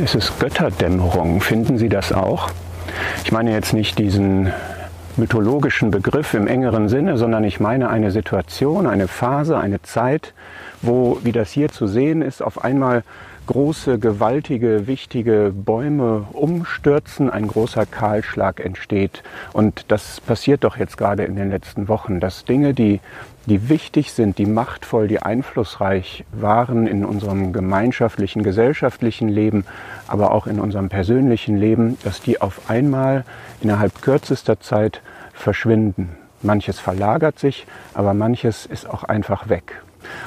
Es ist Götterdämmerung. Finden Sie das auch? Ich meine jetzt nicht diesen mythologischen Begriff im engeren Sinne, sondern ich meine eine Situation, eine Phase, eine Zeit, wo, wie das hier zu sehen ist, auf einmal große, gewaltige, wichtige Bäume umstürzen, ein großer Kahlschlag entsteht. Und das passiert doch jetzt gerade in den letzten Wochen, dass Dinge, die, die wichtig sind, die machtvoll, die einflussreich waren in unserem gemeinschaftlichen, gesellschaftlichen Leben, aber auch in unserem persönlichen Leben, dass die auf einmal innerhalb kürzester Zeit verschwinden. Manches verlagert sich, aber manches ist auch einfach weg.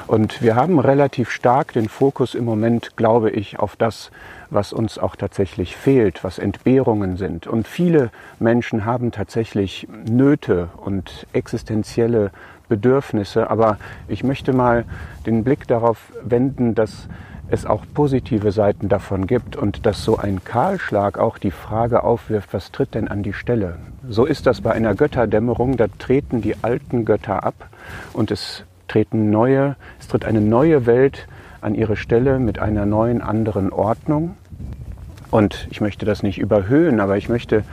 Und wir haben relativ stark den Fokus im Moment, glaube ich, auf das, was uns auch tatsächlich fehlt, was Entbehrungen sind. Und viele Menschen haben tatsächlich Nöte und existenzielle Bedürfnisse. Aber ich möchte mal den Blick darauf wenden, dass es auch positive Seiten davon gibt und dass so ein Kahlschlag auch die Frage aufwirft, was tritt denn an die Stelle? So ist das bei einer Götterdämmerung, da treten die alten Götter ab und es treten neue, es tritt eine neue Welt an ihre Stelle mit einer neuen, anderen Ordnung. Und ich möchte das nicht überhöhen, aber ich möchte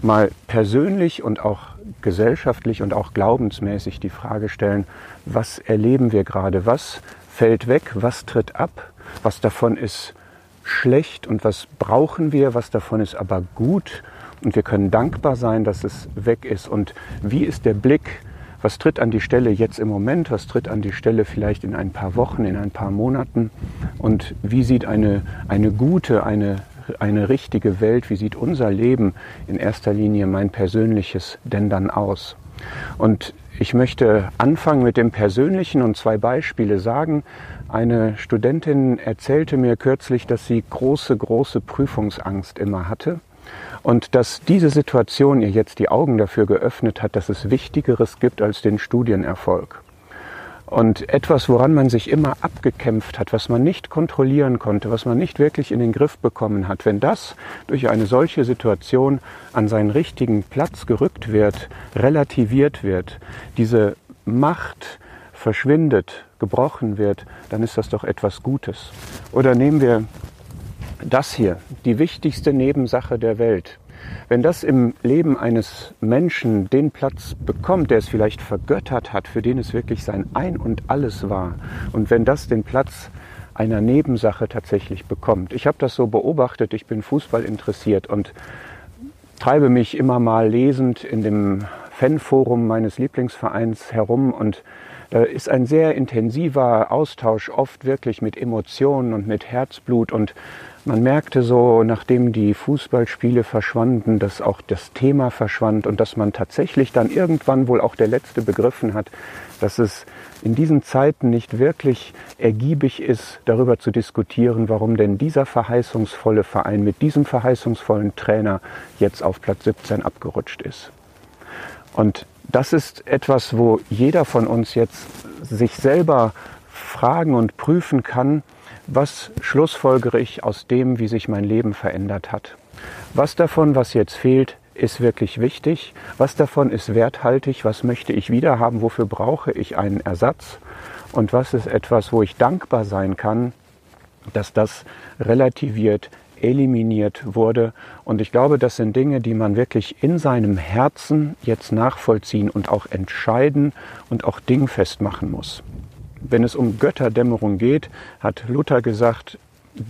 mal persönlich und auch gesellschaftlich und auch glaubensmäßig die Frage stellen, was erleben wir gerade, was fällt weg, was tritt ab, was davon ist schlecht und was brauchen wir, was davon ist aber gut? Und wir können dankbar sein, dass es weg ist. Und wie ist der Blick? Was tritt an die Stelle jetzt im Moment, was tritt an die Stelle vielleicht in ein paar Wochen, in ein paar Monaten? Und wie sieht eine, eine gute, eine, eine richtige Welt, wie sieht unser Leben in erster Linie mein persönliches denn dann aus? Und ich möchte anfangen mit dem Persönlichen und zwei Beispiele sagen. Eine Studentin erzählte mir kürzlich, dass sie große, große Prüfungsangst immer hatte und dass diese Situation ihr jetzt die Augen dafür geöffnet hat, dass es Wichtigeres gibt als den Studienerfolg. Und etwas, woran man sich immer abgekämpft hat, was man nicht kontrollieren konnte, was man nicht wirklich in den Griff bekommen hat, wenn das durch eine solche Situation an seinen richtigen Platz gerückt wird, relativiert wird, diese Macht verschwindet, gebrochen wird, dann ist das doch etwas Gutes. Oder nehmen wir das hier, die wichtigste Nebensache der Welt, wenn das im Leben eines Menschen den Platz bekommt, der es vielleicht vergöttert hat, für den es wirklich sein Ein und alles war, und wenn das den Platz einer Nebensache tatsächlich bekommt. Ich habe das so beobachtet, ich bin Fußball interessiert und treibe mich immer mal lesend in dem Fanforum meines Lieblingsvereins herum und da ist ein sehr intensiver Austausch, oft wirklich mit Emotionen und mit Herzblut und man merkte so, nachdem die Fußballspiele verschwanden, dass auch das Thema verschwand und dass man tatsächlich dann irgendwann wohl auch der Letzte begriffen hat, dass es in diesen Zeiten nicht wirklich ergiebig ist, darüber zu diskutieren, warum denn dieser verheißungsvolle Verein mit diesem verheißungsvollen Trainer jetzt auf Platz 17 abgerutscht ist. Und das ist etwas, wo jeder von uns jetzt sich selber fragen und prüfen kann, was schlussfolgere ich aus dem, wie sich mein Leben verändert hat? Was davon, was jetzt fehlt, ist wirklich wichtig? Was davon ist werthaltig? Was möchte ich wieder haben? Wofür brauche ich einen Ersatz? Und was ist etwas, wo ich dankbar sein kann, dass das relativiert, eliminiert wurde? Und ich glaube, das sind Dinge, die man wirklich in seinem Herzen jetzt nachvollziehen und auch entscheiden und auch dingfest machen muss wenn es um Götterdämmerung geht, hat Luther gesagt,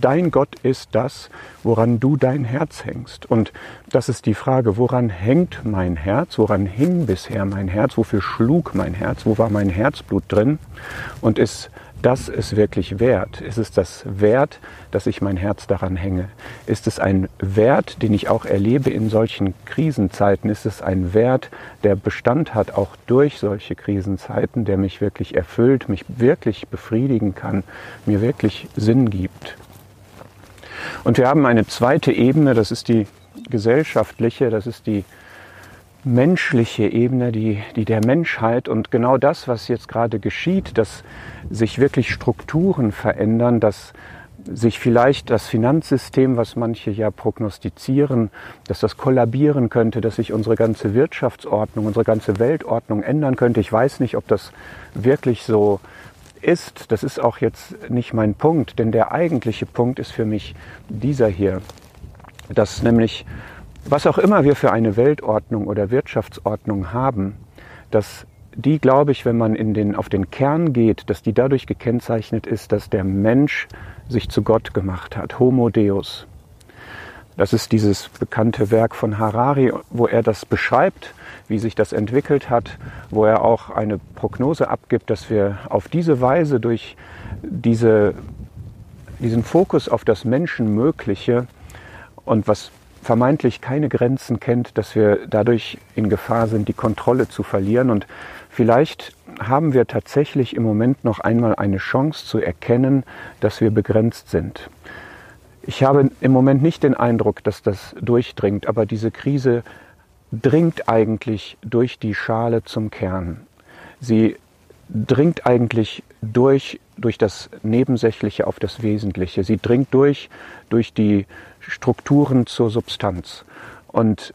dein Gott ist das, woran du dein Herz hängst. Und das ist die Frage, woran hängt mein Herz? Woran hing bisher mein Herz? Wofür schlug mein Herz? Wo war mein Herzblut drin? Und ist das ist wirklich wert? Ist es das wert, dass ich mein Herz daran hänge? Ist es ein Wert, den ich auch erlebe in solchen Krisenzeiten? Ist es ein Wert, der Bestand hat auch durch solche Krisenzeiten, der mich wirklich erfüllt, mich wirklich befriedigen kann, mir wirklich Sinn gibt? Und wir haben eine zweite Ebene, das ist die gesellschaftliche, das ist die menschliche Ebene, die, die der Menschheit. Und genau das, was jetzt gerade geschieht, dass sich wirklich Strukturen verändern, dass sich vielleicht das Finanzsystem, was manche ja prognostizieren, dass das kollabieren könnte, dass sich unsere ganze Wirtschaftsordnung, unsere ganze Weltordnung ändern könnte. Ich weiß nicht, ob das wirklich so ist, das ist auch jetzt nicht mein Punkt, denn der eigentliche Punkt ist für mich dieser hier, dass nämlich, was auch immer wir für eine Weltordnung oder Wirtschaftsordnung haben, dass die, glaube ich, wenn man in den, auf den Kern geht, dass die dadurch gekennzeichnet ist, dass der Mensch sich zu Gott gemacht hat, Homo Deus. Das ist dieses bekannte Werk von Harari, wo er das beschreibt, wie sich das entwickelt hat, wo er auch eine Prognose abgibt, dass wir auf diese Weise durch diese, diesen Fokus auf das Menschenmögliche und was vermeintlich keine Grenzen kennt, dass wir dadurch in Gefahr sind, die Kontrolle zu verlieren. Und vielleicht haben wir tatsächlich im Moment noch einmal eine Chance zu erkennen, dass wir begrenzt sind. Ich habe im Moment nicht den Eindruck, dass das durchdringt, aber diese Krise dringt eigentlich durch die Schale zum Kern. Sie dringt eigentlich durch, durch das Nebensächliche auf das Wesentliche. Sie dringt durch, durch die Strukturen zur Substanz. Und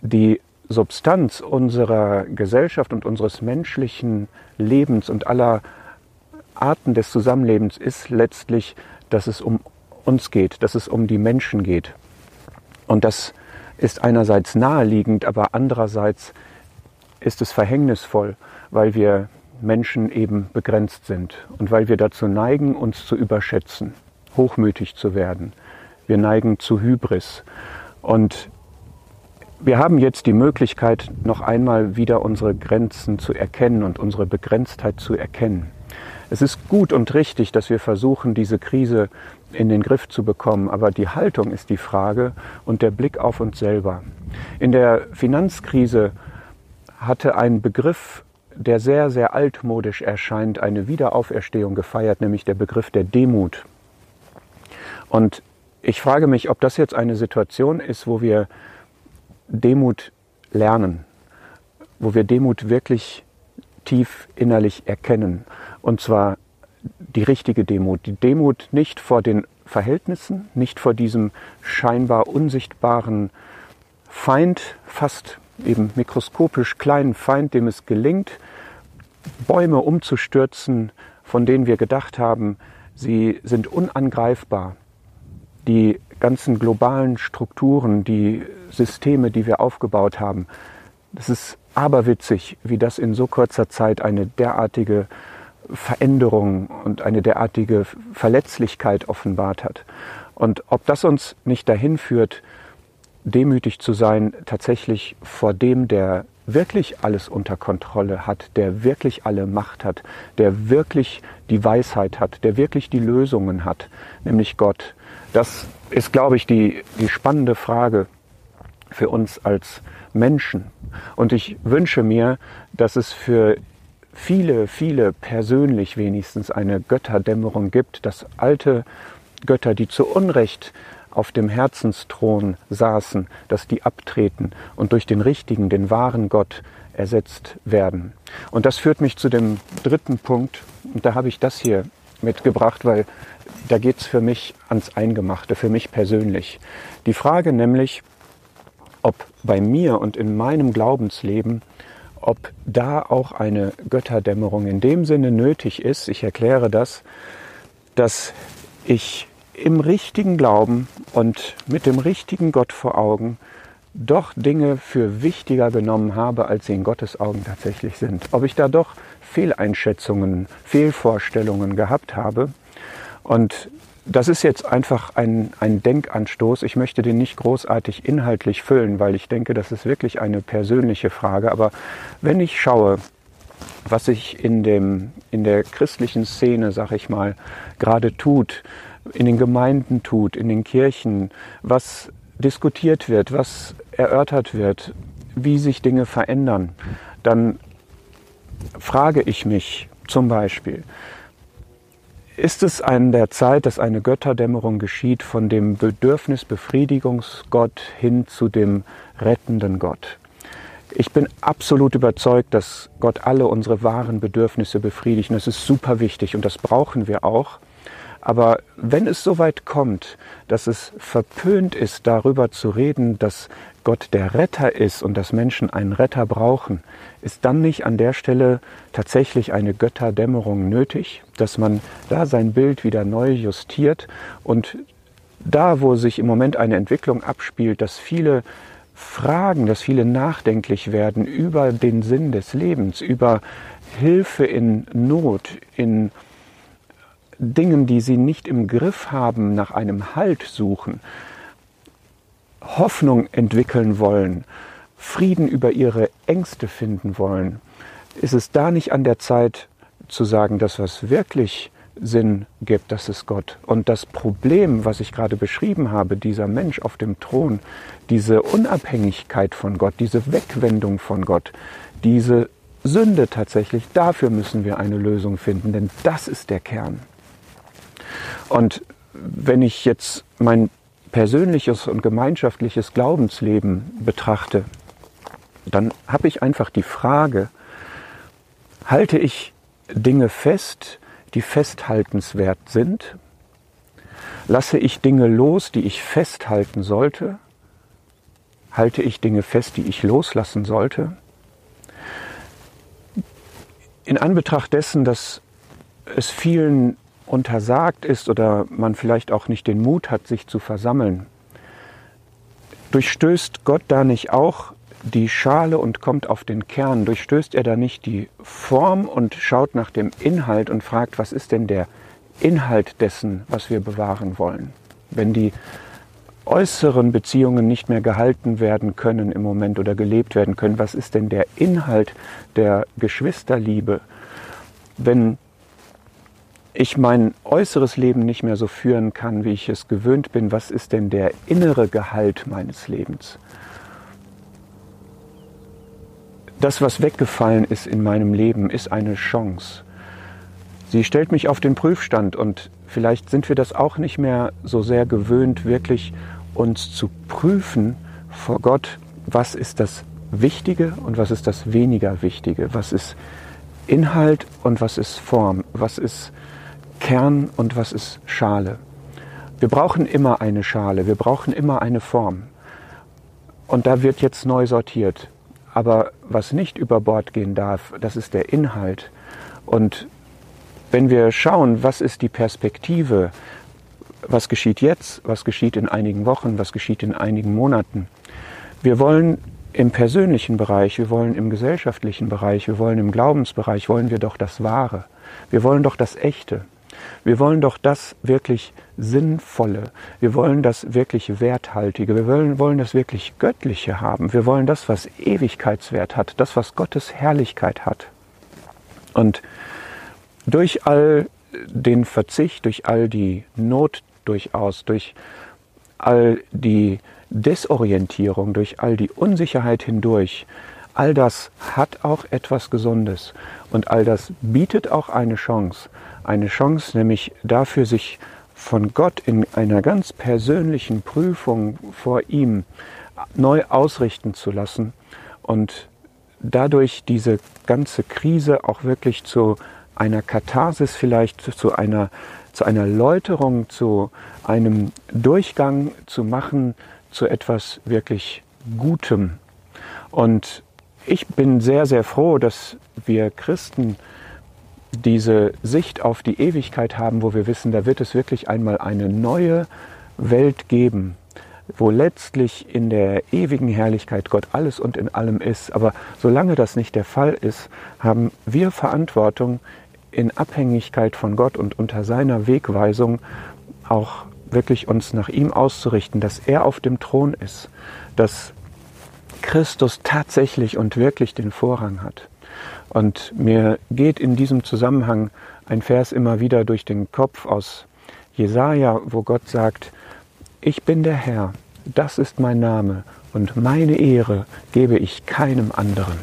die Substanz unserer Gesellschaft und unseres menschlichen Lebens und aller Arten des Zusammenlebens ist letztlich, dass es um uns geht, dass es um die Menschen geht. Und das ist einerseits naheliegend, aber andererseits ist es verhängnisvoll, weil wir Menschen eben begrenzt sind und weil wir dazu neigen, uns zu überschätzen, hochmütig zu werden. Wir neigen zu Hybris. Und wir haben jetzt die Möglichkeit, noch einmal wieder unsere Grenzen zu erkennen und unsere Begrenztheit zu erkennen. Es ist gut und richtig, dass wir versuchen, diese Krise in den Griff zu bekommen, aber die Haltung ist die Frage und der Blick auf uns selber. In der Finanzkrise hatte ein Begriff, der sehr, sehr altmodisch erscheint, eine Wiederauferstehung gefeiert, nämlich der Begriff der Demut. Und ich frage mich, ob das jetzt eine Situation ist, wo wir Demut lernen, wo wir Demut wirklich tief innerlich erkennen. Und zwar die richtige Demut. Die Demut nicht vor den Verhältnissen, nicht vor diesem scheinbar unsichtbaren Feind, fast eben mikroskopisch kleinen Feind, dem es gelingt, Bäume umzustürzen, von denen wir gedacht haben, sie sind unangreifbar. Die ganzen globalen Strukturen, die Systeme, die wir aufgebaut haben, das ist aberwitzig, wie das in so kurzer Zeit eine derartige Veränderung und eine derartige Verletzlichkeit offenbart hat. Und ob das uns nicht dahin führt, demütig zu sein, tatsächlich vor dem, der wirklich alles unter Kontrolle hat, der wirklich alle Macht hat, der wirklich die Weisheit hat, der wirklich die Lösungen hat, nämlich Gott. Das ist, glaube ich, die, die spannende Frage für uns als Menschen. Und ich wünsche mir, dass es für viele, viele persönlich wenigstens eine Götterdämmerung gibt, dass alte Götter, die zu Unrecht auf dem Herzensthron saßen, dass die abtreten und durch den richtigen, den wahren Gott ersetzt werden. Und das führt mich zu dem dritten Punkt. Und da habe ich das hier mitgebracht, weil da geht es für mich ans Eingemachte, für mich persönlich. Die Frage nämlich, ob bei mir und in meinem Glaubensleben, ob da auch eine Götterdämmerung in dem Sinne nötig ist, ich erkläre das, dass ich im richtigen Glauben und mit dem richtigen Gott vor Augen doch Dinge für wichtiger genommen habe, als sie in Gottes Augen tatsächlich sind. Ob ich da doch Fehleinschätzungen, Fehlvorstellungen gehabt habe. Und das ist jetzt einfach ein, ein Denkanstoß. Ich möchte den nicht großartig inhaltlich füllen, weil ich denke, das ist wirklich eine persönliche Frage. Aber wenn ich schaue, was sich in, dem, in der christlichen Szene, sag ich mal, gerade tut, in den Gemeinden tut, in den Kirchen, was diskutiert wird, was erörtert wird, wie sich Dinge verändern, dann frage ich mich zum Beispiel, ist es an der Zeit, dass eine Götterdämmerung geschieht von dem Bedürfnisbefriedigungsgott hin zu dem rettenden Gott? Ich bin absolut überzeugt, dass Gott alle unsere wahren Bedürfnisse befriedigt. Und das ist super wichtig und das brauchen wir auch. Aber wenn es so weit kommt, dass es verpönt ist, darüber zu reden, dass Gott der Retter ist und dass Menschen einen Retter brauchen, ist dann nicht an der Stelle tatsächlich eine Götterdämmerung nötig, dass man da sein Bild wieder neu justiert und da, wo sich im Moment eine Entwicklung abspielt, dass viele fragen, dass viele nachdenklich werden über den Sinn des Lebens, über Hilfe in Not, in Dingen, die sie nicht im Griff haben, nach einem Halt suchen, Hoffnung entwickeln wollen, Frieden über ihre Ängste finden wollen, ist es da nicht an der Zeit zu sagen, dass was wirklich Sinn gibt, das ist Gott. Und das Problem, was ich gerade beschrieben habe, dieser Mensch auf dem Thron, diese Unabhängigkeit von Gott, diese Wegwendung von Gott, diese Sünde tatsächlich, dafür müssen wir eine Lösung finden, denn das ist der Kern. Und wenn ich jetzt mein persönliches und gemeinschaftliches Glaubensleben betrachte, dann habe ich einfach die Frage, halte ich Dinge fest, die festhaltenswert sind? Lasse ich Dinge los, die ich festhalten sollte? Halte ich Dinge fest, die ich loslassen sollte? In Anbetracht dessen, dass es vielen untersagt ist oder man vielleicht auch nicht den Mut hat, sich zu versammeln, durchstößt Gott da nicht auch die Schale und kommt auf den Kern, durchstößt er da nicht die Form und schaut nach dem Inhalt und fragt, was ist denn der Inhalt dessen, was wir bewahren wollen? Wenn die äußeren Beziehungen nicht mehr gehalten werden können im Moment oder gelebt werden können, was ist denn der Inhalt der Geschwisterliebe? Wenn ich mein äußeres Leben nicht mehr so führen kann, wie ich es gewöhnt bin, was ist denn der innere Gehalt meines Lebens? Das, was weggefallen ist in meinem Leben, ist eine Chance. Sie stellt mich auf den Prüfstand und vielleicht sind wir das auch nicht mehr so sehr gewöhnt, wirklich uns zu prüfen vor Gott, was ist das Wichtige und was ist das weniger Wichtige, was ist Inhalt und was ist Form, was ist Kern und was ist Schale. Wir brauchen immer eine Schale, wir brauchen immer eine Form. Und da wird jetzt neu sortiert. Aber was nicht über Bord gehen darf, das ist der Inhalt. Und wenn wir schauen, was ist die Perspektive, was geschieht jetzt, was geschieht in einigen Wochen, was geschieht in einigen Monaten. Wir wollen im persönlichen Bereich, wir wollen im gesellschaftlichen Bereich, wir wollen im Glaubensbereich, wollen wir doch das Wahre. Wir wollen doch das Echte. Wir wollen doch das wirklich Sinnvolle. Wir wollen das wirklich Werthaltige. Wir wollen, wollen das wirklich Göttliche haben. Wir wollen das, was Ewigkeitswert hat, das, was Gottes Herrlichkeit hat. Und durch all den Verzicht, durch all die Not durchaus, durch all die Desorientierung, durch all die Unsicherheit hindurch, all das hat auch etwas Gesundes und all das bietet auch eine Chance eine Chance, nämlich dafür, sich von Gott in einer ganz persönlichen Prüfung vor ihm neu ausrichten zu lassen und dadurch diese ganze Krise auch wirklich zu einer Katharsis vielleicht, zu einer, zu einer Läuterung, zu einem Durchgang zu machen, zu etwas wirklich Gutem. Und ich bin sehr, sehr froh, dass wir Christen diese Sicht auf die Ewigkeit haben, wo wir wissen, da wird es wirklich einmal eine neue Welt geben, wo letztlich in der ewigen Herrlichkeit Gott alles und in allem ist. Aber solange das nicht der Fall ist, haben wir Verantwortung, in Abhängigkeit von Gott und unter seiner Wegweisung auch wirklich uns nach ihm auszurichten, dass er auf dem Thron ist, dass Christus tatsächlich und wirklich den Vorrang hat. Und mir geht in diesem Zusammenhang ein Vers immer wieder durch den Kopf aus Jesaja, wo Gott sagt, ich bin der Herr, das ist mein Name und meine Ehre gebe ich keinem anderen.